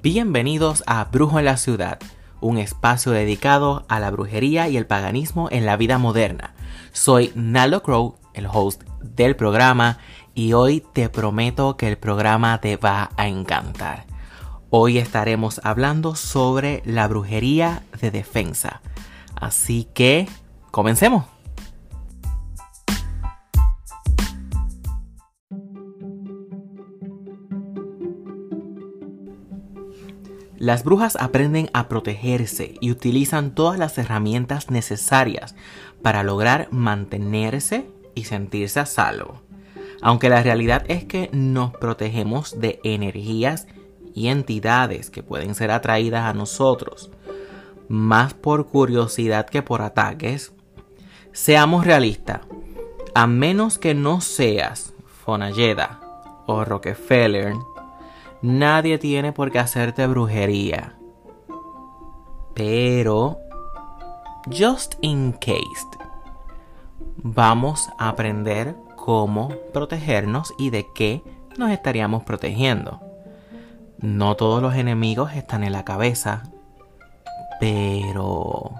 Bienvenidos a Brujo en la Ciudad, un espacio dedicado a la brujería y el paganismo en la vida moderna. Soy Nalo Crow, el host del programa, y hoy te prometo que el programa te va a encantar. Hoy estaremos hablando sobre la brujería de defensa. Así que, comencemos. Las brujas aprenden a protegerse y utilizan todas las herramientas necesarias para lograr mantenerse y sentirse a salvo. Aunque la realidad es que nos protegemos de energías y entidades que pueden ser atraídas a nosotros, más por curiosidad que por ataques, seamos realistas. A menos que no seas Fonalleda o Rockefeller, Nadie tiene por qué hacerte brujería. Pero, just in case, vamos a aprender cómo protegernos y de qué nos estaríamos protegiendo. No todos los enemigos están en la cabeza, pero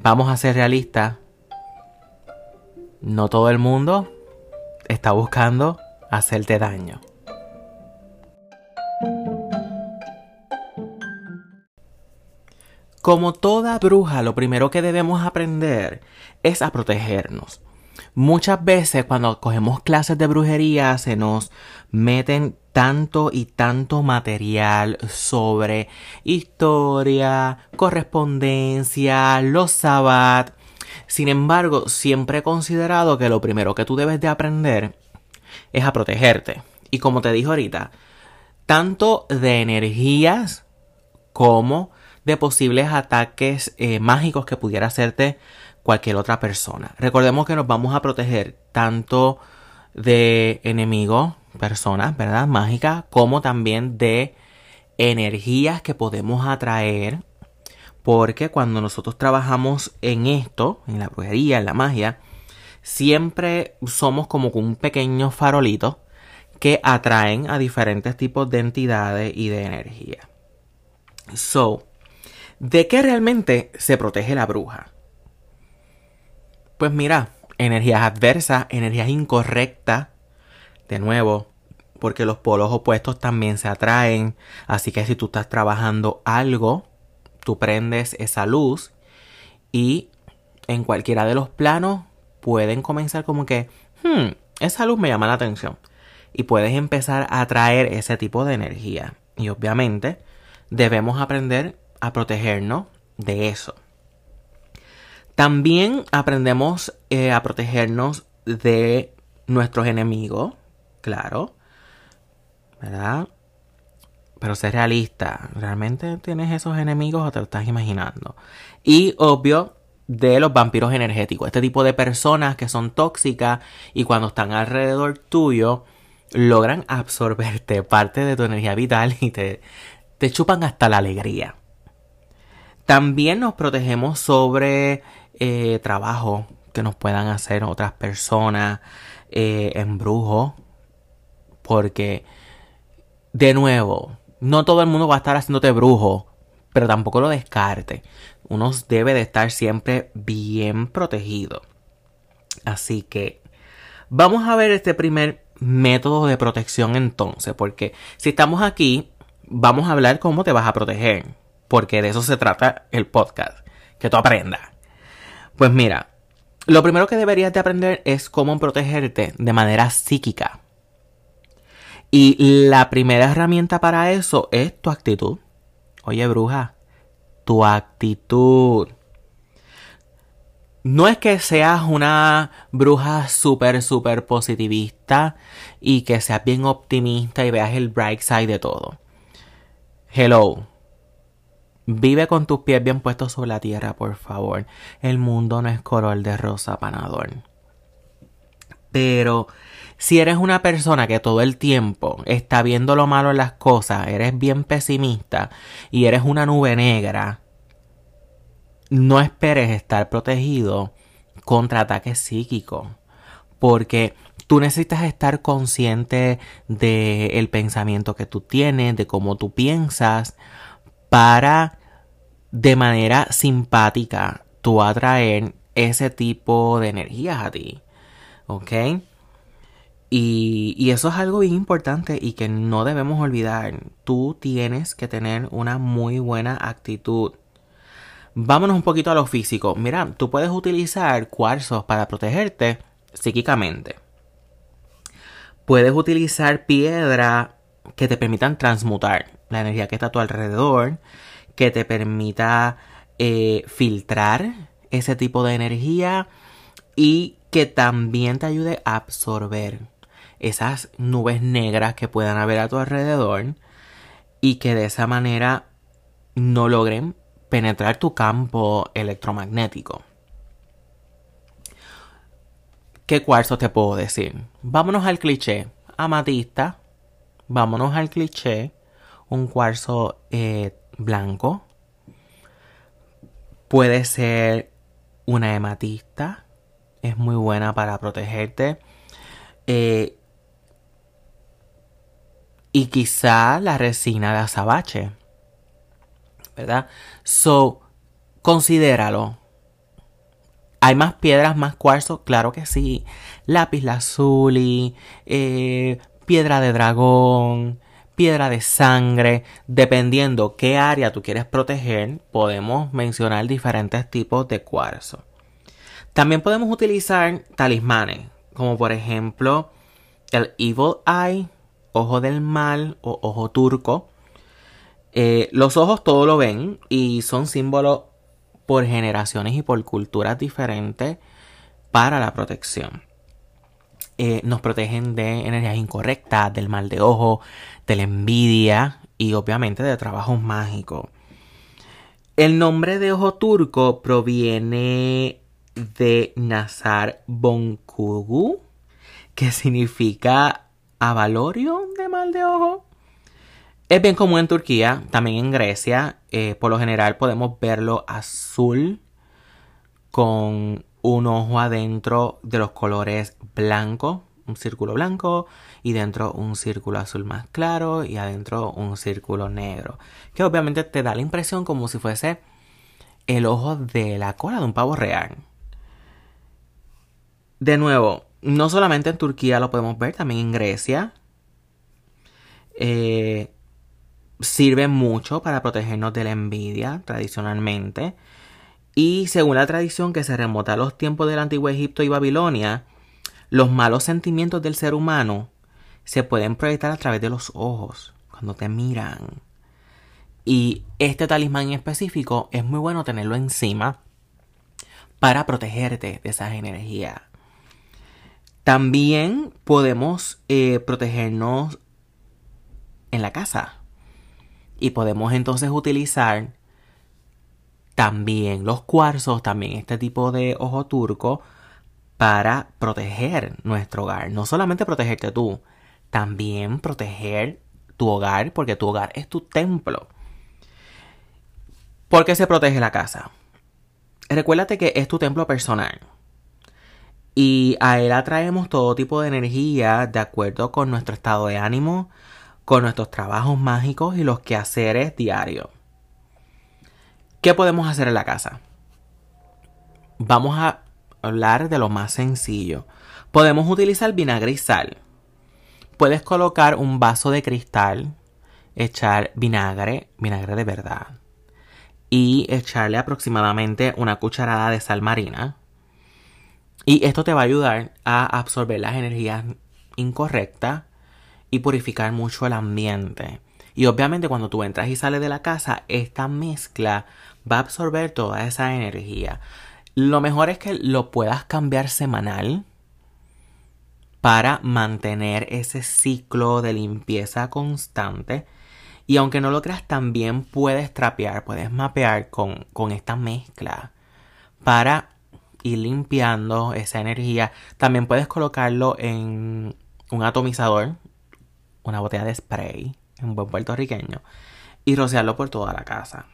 vamos a ser realistas. No todo el mundo está buscando hacerte daño. Como toda bruja, lo primero que debemos aprender es a protegernos. Muchas veces cuando cogemos clases de brujería se nos meten tanto y tanto material sobre historia, correspondencia, los sabbat. Sin embargo, siempre he considerado que lo primero que tú debes de aprender es a protegerte. Y como te dije ahorita, tanto de energías como de posibles ataques eh, mágicos que pudiera hacerte cualquier otra persona. Recordemos que nos vamos a proteger tanto de enemigos, personas, ¿verdad? Mágicas, como también de energías que podemos atraer. Porque cuando nosotros trabajamos en esto, en la brujería, en la magia, siempre somos como un pequeño farolito que atraen a diferentes tipos de entidades y de energía. So, ¿De qué realmente se protege la bruja? Pues mira, energías adversas, energías incorrectas, de nuevo, porque los polos opuestos también se atraen, así que si tú estás trabajando algo, tú prendes esa luz y en cualquiera de los planos pueden comenzar como que, hmm, esa luz me llama la atención y puedes empezar a atraer ese tipo de energía. Y obviamente debemos aprender a protegernos de eso. También aprendemos eh, a protegernos de nuestros enemigos, claro, ¿verdad? Pero ser realista, ¿realmente tienes esos enemigos o te lo estás imaginando? Y obvio, de los vampiros energéticos, este tipo de personas que son tóxicas y cuando están alrededor tuyo logran absorberte parte de tu energía vital y te, te chupan hasta la alegría. También nos protegemos sobre eh, trabajo que nos puedan hacer otras personas, eh, embrujos, porque de nuevo, no todo el mundo va a estar haciéndote brujo, pero tampoco lo descarte. Uno debe de estar siempre bien protegido. Así que vamos a ver este primer método de protección entonces, porque si estamos aquí, vamos a hablar cómo te vas a proteger porque de eso se trata el podcast, que tú aprendas. Pues mira, lo primero que deberías de aprender es cómo protegerte de manera psíquica. Y la primera herramienta para eso es tu actitud. Oye, bruja, tu actitud. No es que seas una bruja súper, súper positivista y que seas bien optimista y veas el bright side de todo. Hello, Vive con tus pies bien puestos sobre la tierra, por favor. El mundo no es color de rosa panador. Pero si eres una persona que todo el tiempo está viendo lo malo en las cosas, eres bien pesimista y eres una nube negra, no esperes estar protegido contra ataques psíquicos. Porque Tú necesitas estar consciente del pensamiento que tú tienes, de cómo tú piensas, para de manera simpática tú atraer ese tipo de energías a ti. ¿Ok? Y, y, eso es algo bien importante y que no debemos olvidar. Tú tienes que tener una muy buena actitud. Vámonos un poquito a lo físico. Mira, tú puedes utilizar cuarzos para protegerte psíquicamente. Puedes utilizar piedra que te permitan transmutar la energía que está a tu alrededor, que te permita eh, filtrar ese tipo de energía y que también te ayude a absorber esas nubes negras que puedan haber a tu alrededor y que de esa manera no logren penetrar tu campo electromagnético. ¿Qué cuarzo te puedo decir? Vámonos al cliché. Amatista. Vámonos al cliché. Un cuarzo eh, blanco. Puede ser una hematista. Es muy buena para protegerte. Eh, y quizá la resina de azabache. ¿Verdad? So, considéralo. ¿Hay más piedras, más cuarzo? Claro que sí. Lápiz lazuli, eh, piedra de dragón, piedra de sangre. Dependiendo qué área tú quieres proteger, podemos mencionar diferentes tipos de cuarzo. También podemos utilizar talismanes, como por ejemplo el Evil Eye, ojo del mal o ojo turco. Eh, los ojos todo lo ven y son símbolos por generaciones y por culturas diferentes para la protección. Eh, nos protegen de energías incorrectas, del mal de ojo, de la envidia y obviamente de trabajos mágicos. El nombre de ojo turco proviene de Nazar Bonkugu, que significa avalorio de mal de ojo. Es bien común en Turquía, también en Grecia. Eh, por lo general podemos verlo azul con un ojo adentro de los colores blanco, un círculo blanco y dentro un círculo azul más claro y adentro un círculo negro. Que obviamente te da la impresión como si fuese el ojo de la cola de un pavo real. De nuevo, no solamente en Turquía lo podemos ver, también en Grecia. Eh, sirve mucho para protegernos de la envidia tradicionalmente. Y según la tradición que se remota a los tiempos del antiguo Egipto y Babilonia, los malos sentimientos del ser humano se pueden proyectar a través de los ojos, cuando te miran. Y este talismán en específico es muy bueno tenerlo encima para protegerte de esas energías. También podemos eh, protegernos en la casa. Y podemos entonces utilizar también los cuarzos, también este tipo de ojo turco para proteger nuestro hogar. No solamente protegerte tú, también proteger tu hogar porque tu hogar es tu templo. ¿Por qué se protege la casa? Recuérdate que es tu templo personal. Y a él atraemos todo tipo de energía de acuerdo con nuestro estado de ánimo, con nuestros trabajos mágicos y los quehaceres diarios. ¿Qué podemos hacer en la casa? Vamos a hablar de lo más sencillo. Podemos utilizar vinagre y sal. Puedes colocar un vaso de cristal, echar vinagre, vinagre de verdad, y echarle aproximadamente una cucharada de sal marina. Y esto te va a ayudar a absorber las energías incorrectas y purificar mucho el ambiente. Y obviamente cuando tú entras y sales de la casa, esta mezcla va a absorber toda esa energía. Lo mejor es que lo puedas cambiar semanal para mantener ese ciclo de limpieza constante. Y aunque no lo creas, también puedes trapear, puedes mapear con, con esta mezcla para ir limpiando esa energía. También puedes colocarlo en un atomizador, una botella de spray, un buen puertorriqueño, y rociarlo por toda la casa.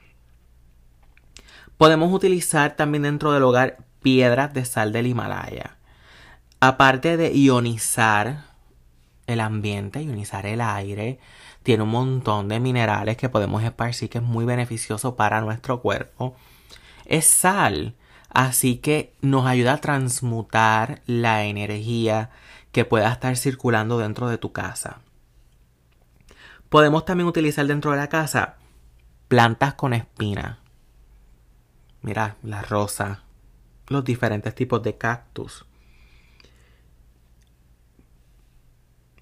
Podemos utilizar también dentro del hogar piedras de sal del Himalaya. aparte de ionizar el ambiente, ionizar el aire, tiene un montón de minerales que podemos esparcir que es muy beneficioso para nuestro cuerpo. Es sal, así que nos ayuda a transmutar la energía que pueda estar circulando dentro de tu casa. Podemos también utilizar dentro de la casa plantas con espinas. Mira, la rosa, los diferentes tipos de cactus.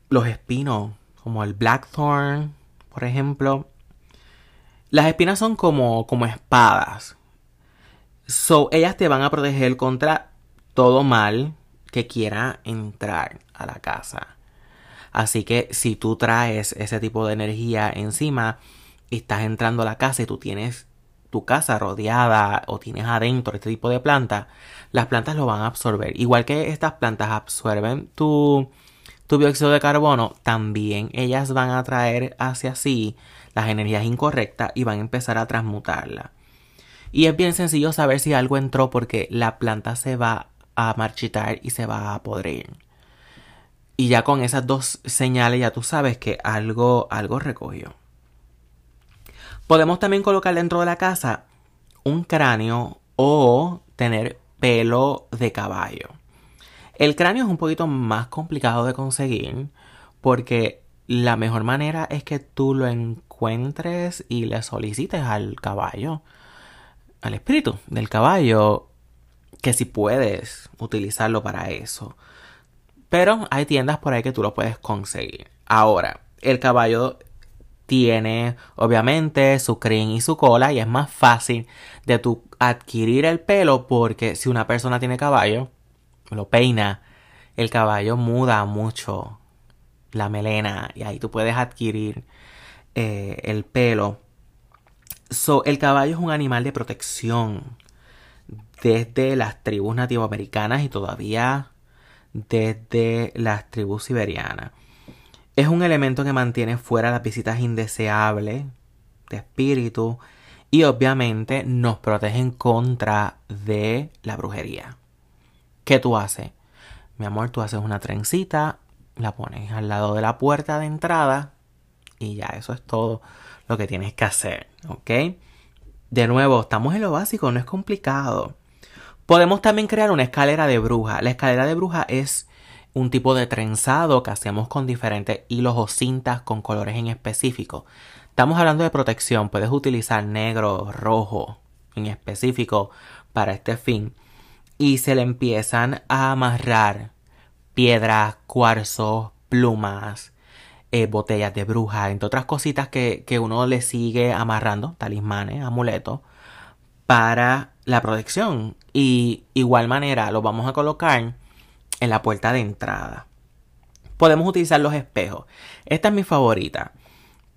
Los espinos, como el blackthorn, por ejemplo. Las espinas son como, como espadas. So, ellas te van a proteger contra todo mal que quiera entrar a la casa. Así que si tú traes ese tipo de energía encima estás entrando a la casa y tú tienes tu casa rodeada o tienes adentro este tipo de planta, las plantas lo van a absorber. Igual que estas plantas absorben tu, tu dióxido de carbono, también ellas van a traer hacia sí las energías incorrectas y van a empezar a transmutarla. Y es bien sencillo saber si algo entró porque la planta se va a marchitar y se va a podrir. Y ya con esas dos señales ya tú sabes que algo, algo recogió. Podemos también colocar dentro de la casa un cráneo o tener pelo de caballo. El cráneo es un poquito más complicado de conseguir porque la mejor manera es que tú lo encuentres y le solicites al caballo, al espíritu del caballo, que si puedes utilizarlo para eso. Pero hay tiendas por ahí que tú lo puedes conseguir. Ahora, el caballo tiene obviamente su crin y su cola y es más fácil de tu adquirir el pelo porque si una persona tiene caballo, lo peina, el caballo muda mucho la melena y ahí tú puedes adquirir eh, el pelo. So, el caballo es un animal de protección desde las tribus nativoamericanas y todavía desde las tribus siberianas. Es un elemento que mantiene fuera las visitas indeseables de espíritu y obviamente nos protegen contra de la brujería. ¿Qué tú haces? Mi amor, tú haces una trencita, la pones al lado de la puerta de entrada y ya eso es todo lo que tienes que hacer, ¿ok? De nuevo, estamos en lo básico, no es complicado. Podemos también crear una escalera de bruja. La escalera de bruja es un tipo de trenzado que hacemos con diferentes hilos o cintas con colores en específico. Estamos hablando de protección, puedes utilizar negro, rojo en específico para este fin. Y se le empiezan a amarrar piedras, cuarzos, plumas, eh, botellas de bruja, entre otras cositas que, que uno le sigue amarrando, talismanes, amuletos, para la protección. Y igual manera lo vamos a colocar en la puerta de entrada. Podemos utilizar los espejos. Esta es mi favorita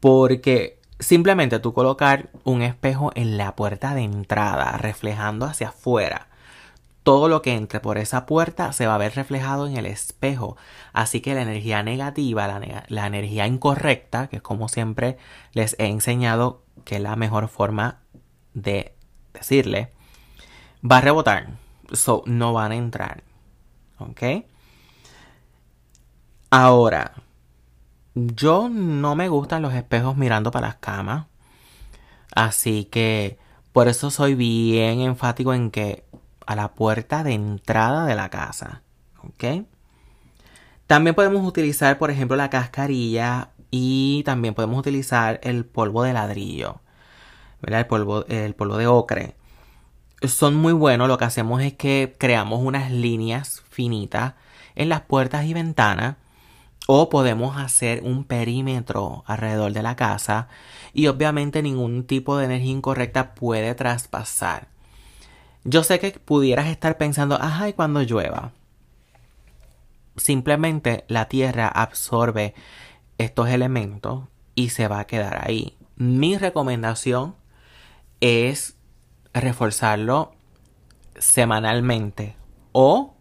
porque simplemente tú colocar un espejo en la puerta de entrada reflejando hacia afuera. Todo lo que entre por esa puerta se va a ver reflejado en el espejo. Así que la energía negativa, la, energía incorrecta, que es como siempre les he enseñado que es la mejor forma de decirle, va a rebotar. So, no van a entrar. ¿Ok? Ahora, yo no me gustan los espejos mirando para las camas. Así que por eso soy bien enfático en que a la puerta de entrada de la casa. ¿Ok? También podemos utilizar, por ejemplo, la cascarilla y también podemos utilizar el polvo de ladrillo. ¿verdad? El polvo, el polvo de ocre son muy buenos. Lo que hacemos es que creamos unas líneas finitas en las puertas y ventanas. O podemos hacer un perímetro alrededor de la casa. Y obviamente ningún tipo de energía incorrecta puede traspasar. Yo sé que pudieras estar pensando, ajá, ¿y cuando llueva? Simplemente la tierra absorbe estos elementos y se va a quedar ahí. Mi recomendación es reforzarlo semanalmente o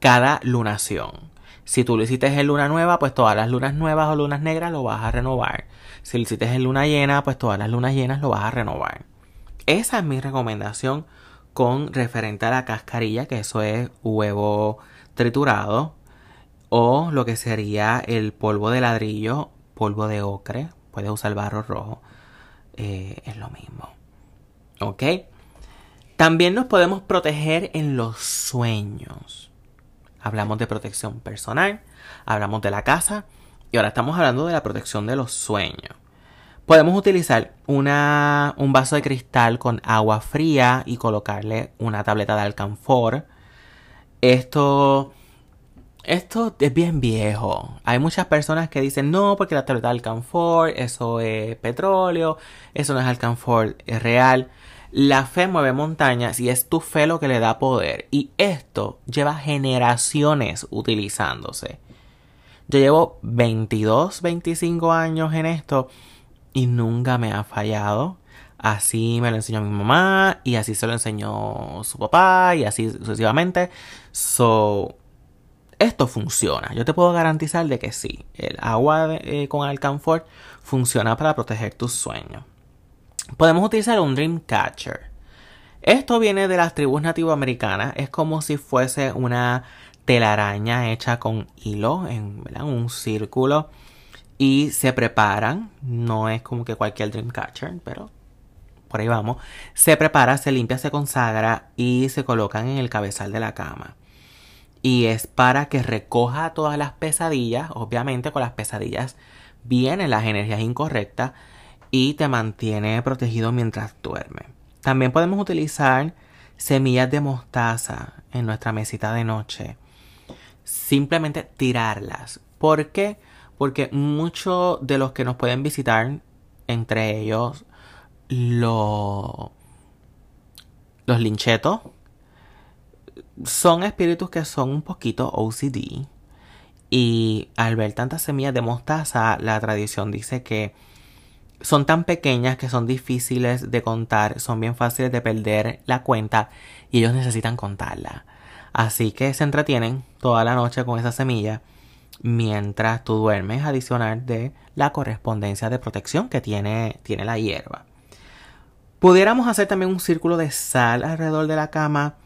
cada lunación. Si tú lo hiciste en luna nueva, pues todas las lunas nuevas o lunas negras lo vas a renovar. Si lo hiciste en luna llena, pues todas las lunas llenas lo vas a renovar. Esa es mi recomendación con referente a la cascarilla, que eso es huevo triturado, o lo que sería el polvo de ladrillo, polvo de ocre, puedes usar barro rojo, eh, es lo mismo. ¿Ok? También nos podemos proteger en los sueños. Hablamos de protección personal, hablamos de la casa y ahora estamos hablando de la protección de los sueños. Podemos utilizar una, un vaso de cristal con agua fría y colocarle una tableta de alcanfor. Esto, esto es bien viejo. Hay muchas personas que dicen no, porque la tableta de alcanfor, eso es petróleo, eso no es alcanfor, es real. La fe mueve montañas y es tu fe lo que le da poder. Y esto lleva generaciones utilizándose. Yo llevo 22, 25 años en esto y nunca me ha fallado. Así me lo enseñó mi mamá y así se lo enseñó su papá y así sucesivamente. So, esto funciona. Yo te puedo garantizar de que sí. El agua eh, con Alcanfor funciona para proteger tus sueños. Podemos utilizar un Dream Catcher. Esto viene de las tribus nativoamericanas. Es como si fuese una telaraña hecha con hilo en un círculo y se preparan. No es como que cualquier Dreamcatcher, pero por ahí vamos. Se prepara, se limpia, se consagra y se colocan en el cabezal de la cama. Y es para que recoja todas las pesadillas. Obviamente con las pesadillas vienen las energías incorrectas y te mantiene protegido mientras duerme. También podemos utilizar semillas de mostaza en nuestra mesita de noche. Simplemente tirarlas. ¿Por qué? porque muchos de los que nos pueden visitar, entre ellos los, linchetos, son espíritus que son un poquito OCD. Y al ver tantas semillas de mostaza, la tradición dice que son tan pequeñas que son difíciles de contar, son bien fáciles de perder la cuenta y ellos necesitan contarla. Así que se entretienen toda la noche con esa semilla mientras tú duermes, adicional de la correspondencia de protección que tiene, tiene la hierba. Pudiéramos hacer también un círculo de sal alrededor de la cama.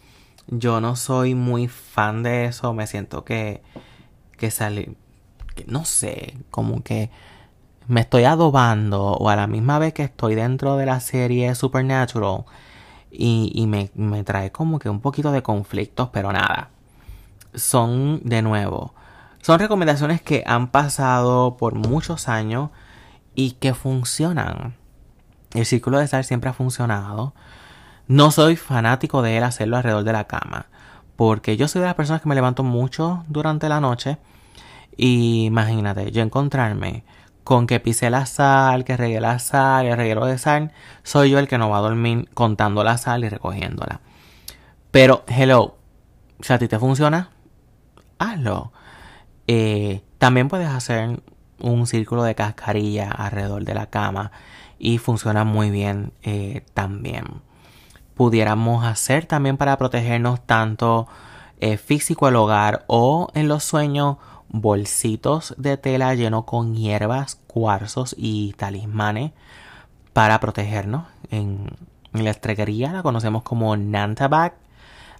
Yo no soy muy fan de eso. Me siento que, que sale, que no sé, como que me estoy adobando o a la misma vez que estoy dentro de la serie Supernatural y, me, me trae como que un poquito de conflictos, pero nada. Son de nuevo son recomendaciones que han pasado por muchos años y que funcionan. El círculo de sal siempre ha funcionado. No soy fanático de él hacerlo alrededor de la cama. Porque yo soy de las personas que me levanto mucho durante la noche. Y imagínate, yo encontrarme con que pise la sal, que regué la sal, el reguero de sal, soy yo el que no va a dormir contando la sal y recogiéndola. Pero, hello, si a ti te funciona, hazlo. Eh, también puedes hacer un círculo de cascarilla alrededor de la cama y funciona muy bien eh, también. Pudiéramos hacer también para protegernos tanto eh, físico al hogar o en los sueños bolsitos de tela lleno con hierbas, cuarzos y talismanes para protegernos. En, la estreguería la conocemos como Nantabag.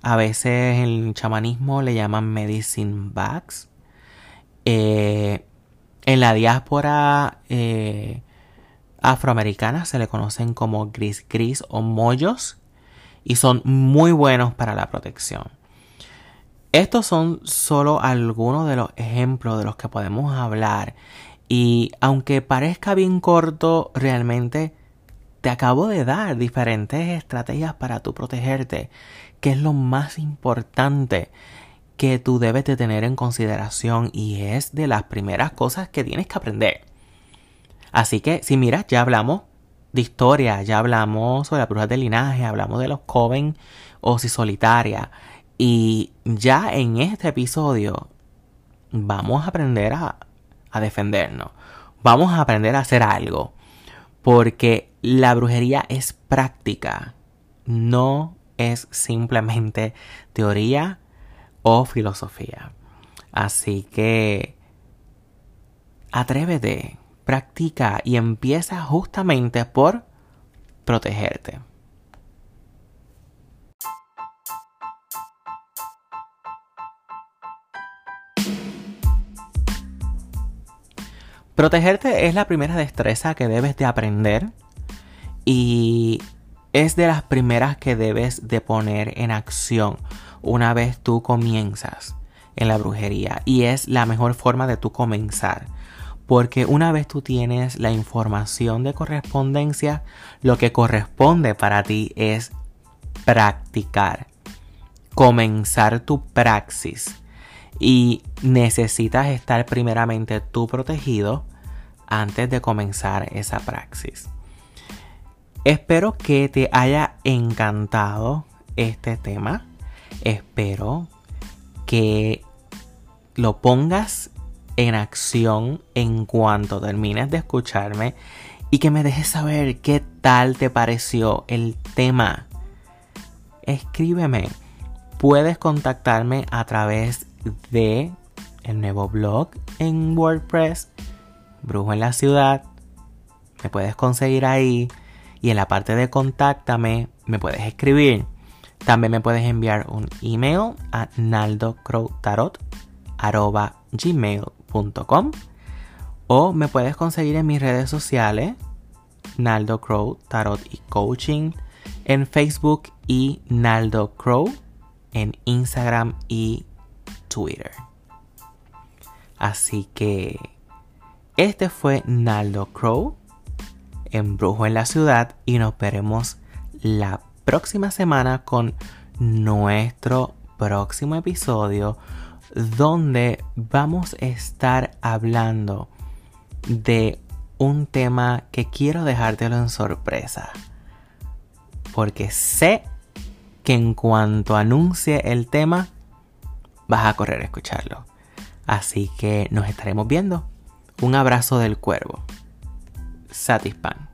A veces en el chamanismo le llaman medicine bags. Eh, en la diáspora eh, afroamericana se le conocen como gris gris o mollos y son muy buenos para la protección. Estos son solo algunos de los ejemplos de los que podemos hablar y aunque parezca bien corto, realmente te acabo de dar diferentes estrategias para tu protegerte, que es lo más importante que tú debes de tener en consideración y es de las primeras cosas que tienes que aprender. Así que si miras, ya hablamos de historia, ya hablamos sobre la brujas de linaje, hablamos de los coven o si solitaria y ya en este episodio vamos a aprender a, a defendernos, vamos a aprender a hacer algo porque la brujería es práctica, no es simplemente teoría o filosofía. Así que atrévete, practica y empieza justamente por protegerte. Protegerte es la primera destreza que debes de aprender y es de las primeras que debes de poner en acción una vez tú comienzas en la brujería y es la mejor forma de tú comenzar. Porque una vez tú tienes la información de correspondencia, lo que corresponde para ti es practicar, comenzar tu praxis. Y necesitas estar primeramente tú protegido antes de comenzar esa praxis. Espero que te haya encantado este tema. Espero que lo pongas en acción en cuanto termines de escucharme y que me dejes saber qué tal te pareció el tema. Escríbeme. Puedes contactarme a través de el nuevo blog en WordPress, Brujo en la Ciudad. Me puedes conseguir ahí y en la parte de contáctame me puedes escribir. También me puedes enviar un email a naldocrowtarot.gmail.com o me puedes conseguir en mis redes sociales Naldo Crow Tarot y Coaching en Facebook y Naldo Crow en Instagram y Twitter. Así que este fue Naldo Crow en Brujo en la Ciudad y nos veremos la próxima semana con nuestro próximo episodio donde vamos a estar hablando de un tema que quiero dejártelo en sorpresa. Porque sé que en cuanto anuncie el tema, vas a correr a escucharlo. Así que nos estaremos viendo. Un abrazo del cuervo. Satispan.